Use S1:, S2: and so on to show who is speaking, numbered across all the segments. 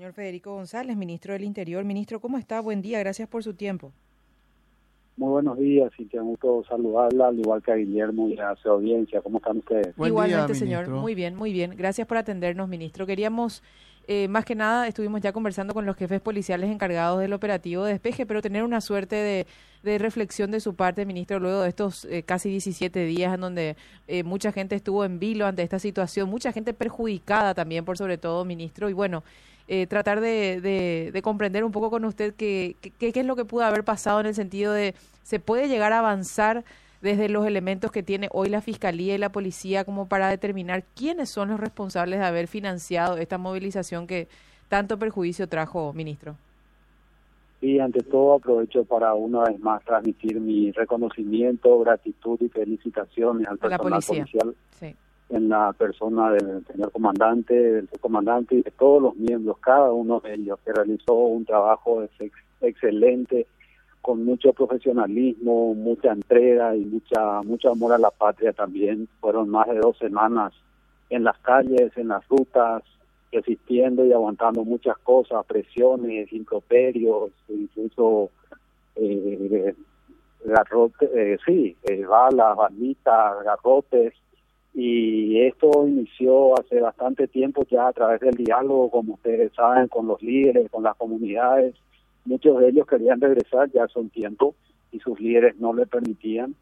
S1: Señor Federico González, ministro del Interior. Ministro, ¿cómo está? Buen día, gracias por su tiempo.
S2: Muy buenos días y te gusto saludarla, al igual que a Guillermo y a su audiencia. ¿Cómo están ustedes?
S1: Igualmente, señor. Muy bien, muy bien. Gracias por atendernos, ministro. Queríamos, eh, más que nada, estuvimos ya conversando con los jefes policiales encargados del operativo de despeje, pero tener una suerte de, de reflexión de su parte, ministro, luego de estos eh, casi 17 días en donde eh, mucha gente estuvo en vilo ante esta situación, mucha gente perjudicada también, por sobre todo, ministro, y bueno, eh, tratar de, de, comprender un poco con usted qué qué es lo que pudo haber pasado en el sentido de se puede llegar a avanzar desde los elementos que tiene hoy la Fiscalía y la Policía como para determinar quiénes son los responsables de haber financiado esta movilización que tanto perjuicio trajo, ministro.
S2: Y ante todo aprovecho para una vez más transmitir mi reconocimiento, gratitud y felicitaciones al personal policial. Sí en la persona del señor comandante, del subcomandante y de todos los miembros, cada uno de ellos, que realizó un trabajo excelente, con mucho profesionalismo, mucha entrega y mucha mucho amor a la patria también. Fueron más de dos semanas en las calles, en las rutas, resistiendo y aguantando muchas cosas, presiones, improperios, incluso eh, garrotes, eh, sí, eh, balas, balitas, garrotes, y esto inició hace bastante tiempo ya a través del diálogo, como ustedes saben, con los líderes, con las comunidades. Muchos de ellos querían regresar ya hace un tiempo y sus líderes no le permitían.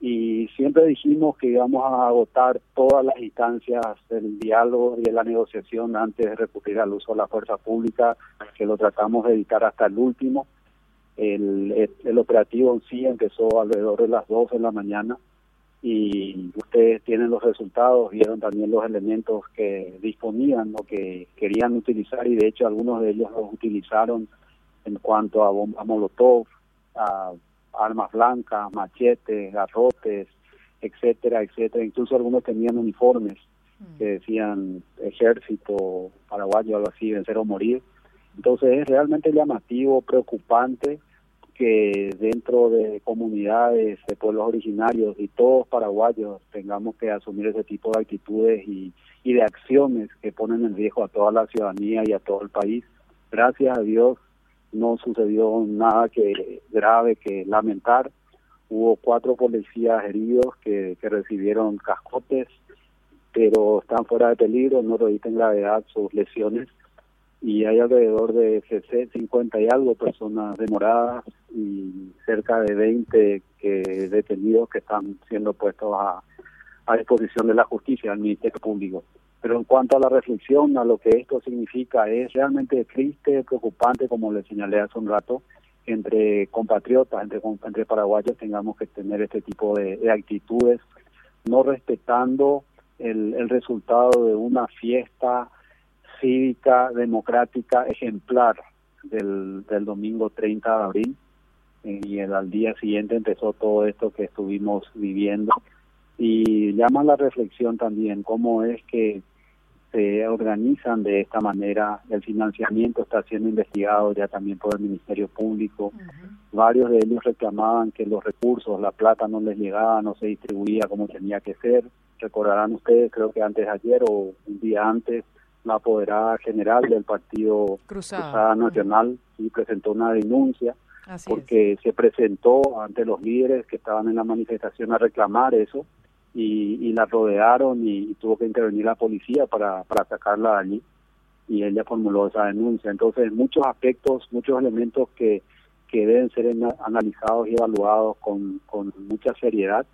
S2: Y siempre dijimos que íbamos a agotar todas las instancias del diálogo y de la negociación antes de recurrir al uso de la fuerza pública, que lo tratamos de evitar hasta el último. El, el, operativo en sí empezó alrededor de las 2 de la mañana y ustedes tienen los resultados, vieron también los elementos que disponían o que querían utilizar y de hecho algunos de ellos los utilizaron en cuanto a bombas molotov, a armas blancas, machetes, garrotes, etcétera, etcétera. Incluso algunos tenían uniformes que mm. decían ejército paraguayo, algo así, vencer o morir. Entonces es realmente llamativo, preocupante que dentro de comunidades de pueblos originarios y todos paraguayos tengamos que asumir ese tipo de actitudes y, y de acciones que ponen en riesgo a toda la ciudadanía y a todo el país. Gracias a Dios no sucedió nada que grave que lamentar. Hubo cuatro policías heridos que, que recibieron cascotes, pero están fuera de peligro, no revisten gravedad sus lesiones y hay alrededor de 50 y algo personas demoradas y cerca de 20 que detenidos que están siendo puestos a, a disposición de la justicia, al Ministerio Público. Pero en cuanto a la reflexión, a lo que esto significa, es realmente triste, preocupante, como le señalé hace un rato, entre compatriotas, entre, entre paraguayos tengamos que tener este tipo de, actitudes, no respetando el, el resultado de una fiesta cívica, democrática, ejemplar del, del domingo 30 de abril. Eh, y el, al día siguiente empezó todo esto que estuvimos viviendo. Y llama la reflexión también cómo es que se organizan de esta manera, el financiamiento está siendo investigado ya también por el Ministerio Público, varios de ellos reclamaban que los recursos, la plata no les llegaba, no se distribuía como tenía que ser, recordarán ustedes, creo que antes de ayer o un día antes, la apoderada general del Partido Cruzada, Nacional y presentó una denuncia porque se presentó ante los líderes que estaban en la manifestación a reclamar eso y, la rodearon y, tuvo que intervenir la policía para, para sacarla de allí y ella formuló esa denuncia. Entonces, muchos aspectos, muchos elementos que, que deben ser analizados y evaluados con, con mucha seriedad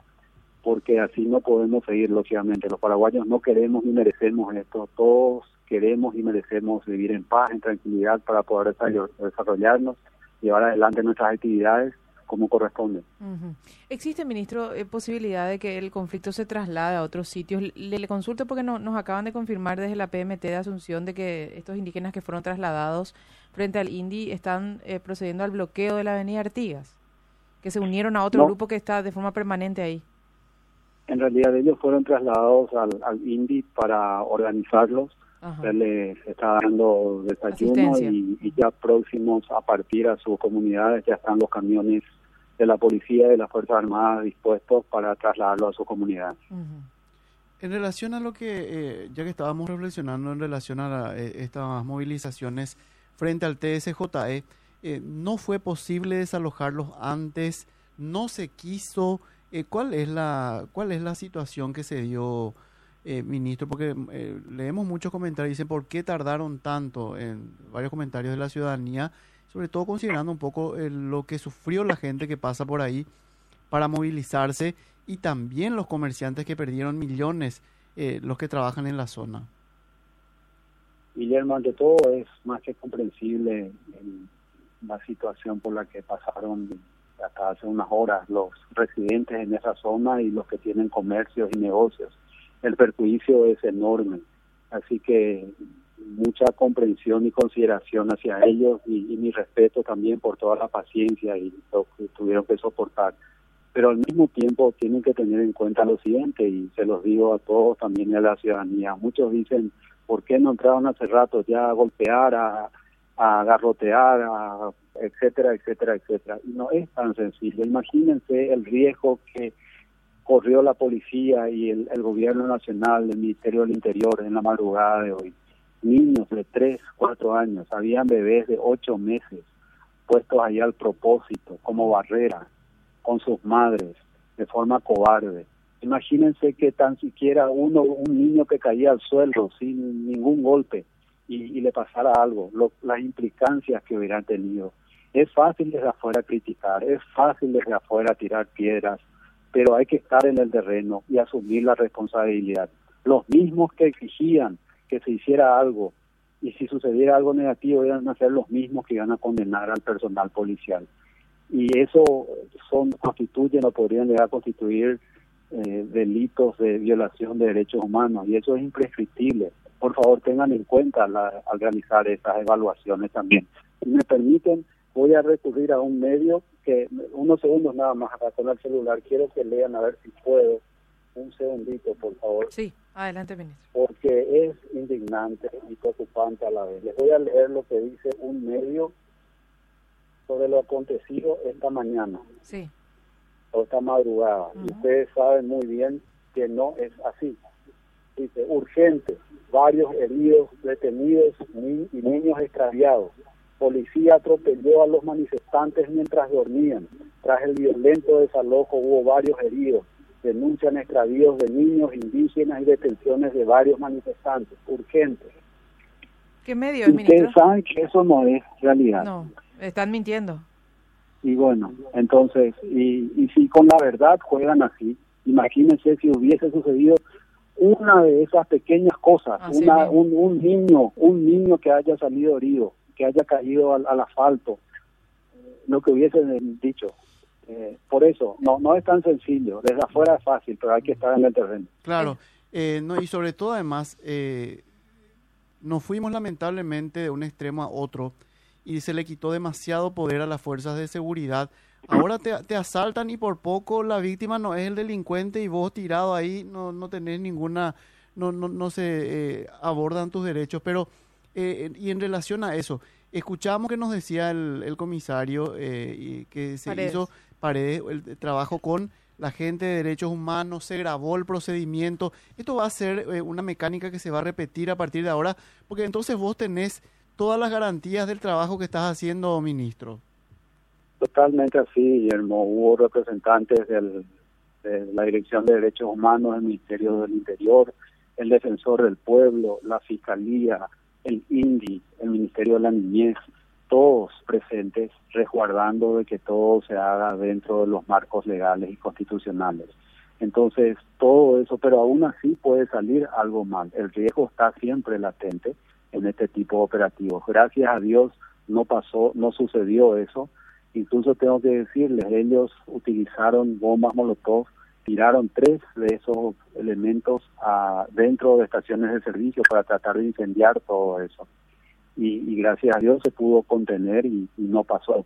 S2: porque así no podemos seguir, lógicamente. Los paraguayos no queremos ni merecemos esto. Todos queremos y merecemos vivir en paz, en tranquilidad para poder desarrollarnos, llevar adelante nuestras actividades como corresponde.
S1: ¿Existe, ministro, eh, posibilidad de que el conflicto se traslade a otros sitios? Le, consulto porque no, nos acaban de confirmar desde la PMT de Asunción de que estos indígenas que fueron trasladados frente al INDI están eh, procediendo al bloqueo de la avenida Artigas, que se unieron a otro grupo que está de forma permanente ahí.
S2: En realidad ellos fueron trasladados al, al INDI para organizarlos él les está dando desayuno y, ya próximos a partir a sus comunidades ya están los camiones de la policía y de las Fuerzas Armadas dispuestos para trasladarlo a su comunidad.
S3: En relación a lo que, eh, ya que estábamos reflexionando en relación a eh, estas movilizaciones frente al TSJE, eh, no fue posible desalojarlos antes, no se quiso. ¿Cuál es la cuál es la situación que se dio, ministro? Porque leemos muchos comentarios dicen por qué tardaron tanto en varios comentarios de la ciudadanía, sobre todo considerando un poco lo que sufrió la gente que pasa por ahí para movilizarse y también los comerciantes que perdieron millones, eh, los que trabajan en la zona.
S2: Guillermo, ante todo es más que comprensible la situación por la que pasaron hasta hace unas horas los residentes en esa zona y los que tienen comercios y negocios. El perjuicio es enorme, así que mucha comprensión y consideración hacia ellos y, y mi respeto también por toda la paciencia y lo que tuvieron que soportar pero al mismo tiempo tienen que tener en cuenta lo siguiente, y se los digo a todos también a la ciudadanía. Muchos dicen, ¿por qué no entraron hace rato ya a golpear, a, a garrotear, a, etcétera, etcétera, etcétera? Y no es tan sencillo. Imagínense el riesgo que corrió la policía y el, gobierno nacional, el Ministerio del Interior en la madrugada de hoy. Niños de 3, 4 años, habían bebés de 8 meses puestos ahí al propósito, como barrera, con sus madres de forma cobarde. Imagínense que tan siquiera uno, un niño que caía al suelo sin ningún golpe y, le pasara algo, las implicancias que hubieran tenido. Es fácil desde afuera criticar, es fácil desde afuera tirar piedras, pero hay que estar en el terreno y asumir la responsabilidad. Los mismos que exigían que se hiciera algo y si sucediera algo negativo iban a ser los mismos que iban a condenar al personal policial y eso son constituyen o podrían llegar a constituir eh, delitos de violación de derechos humanos y eso es imprescriptible. Por favor, tengan en cuenta al realizar esas evaluaciones también. Si me permiten, voy a recurrir a un medio que, unos segundos nada más para con el celular, quiero que lean a ver si puedo. Un segundito, por favor.
S1: Sí, adelante, ministro.
S2: Porque es indignante y preocupante a la vez. Les voy a leer lo que dice un medio sobre lo acontecido esta mañana.
S1: Sí.
S2: O esta madrugada. Y ustedes saben muy bien que no es así. Dice, urgente, varios heridos, detenidos y niños extraviados. Policía atropelló a los manifestantes mientras dormían. Tras el violento desalojo hubo varios heridos. Denuncian extravíos de niños indígenas y detenciones de varios manifestantes. Urgente.
S1: ¿Qué medio es, ministro?
S2: Ustedes saben que eso no es realidad.
S1: No. Están mintiendo.
S2: Y bueno, entonces, y, y si con la verdad juegan así, imagínense si hubiese sucedido una de esas pequeñas cosas, una, un, un, niño, un niño que haya salido herido, que haya caído al, asfalto, lo que hubiesen dicho. Eh, por eso, no no es tan sencillo, desde afuera es fácil, pero hay que estar en el terreno.
S3: Claro, eh, no, y sobre todo además, eh, nos fuimos lamentablemente de un extremo a otro y se le quitó demasiado poder a las fuerzas de seguridad. Ahora te, te, asaltan y por poco la víctima no es el delincuente y vos tirado ahí no, no tenés ninguna, no, no, no se eh, abordan tus derechos. Pero, eh, y en relación a eso, escuchamos que nos decía el, el comisario eh, que se hizo Paredes, el trabajo con la gente de derechos humanos, se grabó el procedimiento. Esto va a ser una mecánica que se va a repetir a partir de ahora, porque entonces vos tenés todas las garantías del trabajo que estás haciendo, ministro.
S2: Totalmente así, Guillermo. Hubo representantes del, de la Dirección de Derechos Humanos, el Ministerio del Interior, el Defensor del Pueblo, la Fiscalía, el INDI, el Ministerio de la Niñez, todos presentes, resguardando de que todo se haga dentro de los marcos legales y constitucionales. Entonces, todo eso, pero aún así puede salir algo mal. El riesgo está siempre latente en este tipo de operativos. Gracias a Dios no pasó, no sucedió eso. Incluso tengo que decirles, ellos utilizaron bombas molotov, tiraron tres de esos elementos a, dentro de estaciones de servicio para tratar de incendiar todo eso. Y, gracias a Dios se pudo contener y, no pasó,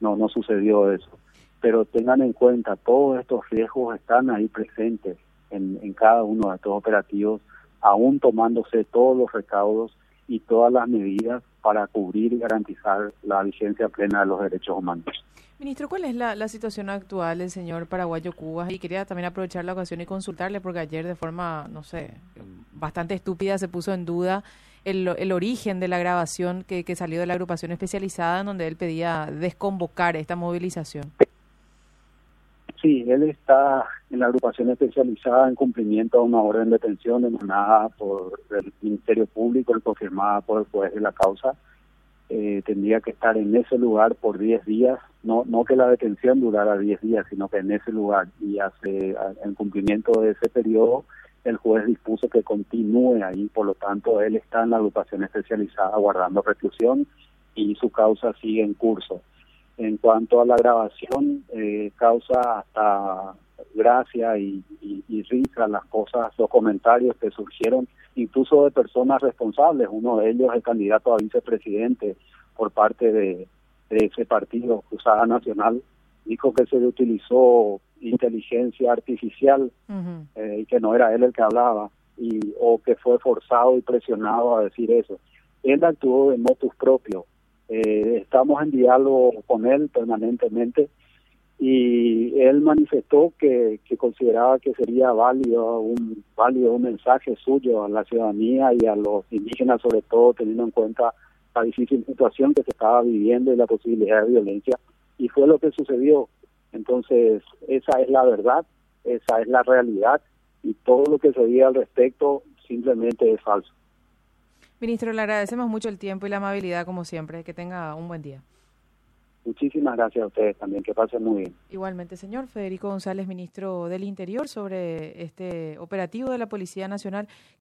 S2: no, no sucedió eso. Pero tengan en cuenta, todos estos riesgos están ahí presentes en, en cada uno de estos operativos, aún tomándose todos los recaudos y todas las medidas para cubrir y garantizar la vigencia plena de los derechos humanos.
S1: Ministro, ¿cuál es la, situación actual del señor paraguayo Cuba? Y quería también aprovechar la ocasión y consultarle, porque ayer de forma, no sé, bastante estúpida se puso en duda el, el origen de la grabación que, que salió de la agrupación especializada en donde él pedía desconvocar esta movilización.
S2: Sí, él está en la agrupación especializada en cumplimiento de una orden de detención emanada por el Ministerio Público y confirmada por el juez de la causa. Eh, tendría que estar en ese lugar por 10 días, no no que la detención durara 10 días, sino que en ese lugar y hace en cumplimiento de ese periodo el juez dispuso que continúe ahí, por lo tanto él está en la agrupación especializada guardando reclusión y su causa sigue en curso. En cuanto a la grabación, eh, causa hasta gracia y, risa las cosas, los comentarios que surgieron, incluso de personas responsables. Uno de ellos, el candidato a vicepresidente por parte de, ese partido, Cruzada Nacional, dijo que se le utilizó inteligencia artificial eh, y que no era él el que hablaba y o que fue forzado y presionado a decir eso. Él actuó de motus propio eh, estamos en diálogo con él permanentemente y él manifestó que, que consideraba que sería válido un válido un mensaje suyo a la ciudadanía y a los indígenas sobre todo teniendo en cuenta la difícil situación que se estaba viviendo y la posibilidad de violencia y fue lo que sucedió. Entonces esa es la verdad esa es la realidad y todo lo que se diga al respecto simplemente es falso
S1: Ministro, le agradecemos mucho el tiempo y la amabilidad, como siempre. Que tenga un buen día.
S2: Muchísimas gracias a ustedes también. Que pasen muy bien.
S1: Igualmente, señor Federico González, ministro del Interior, sobre este operativo de la Policía Nacional.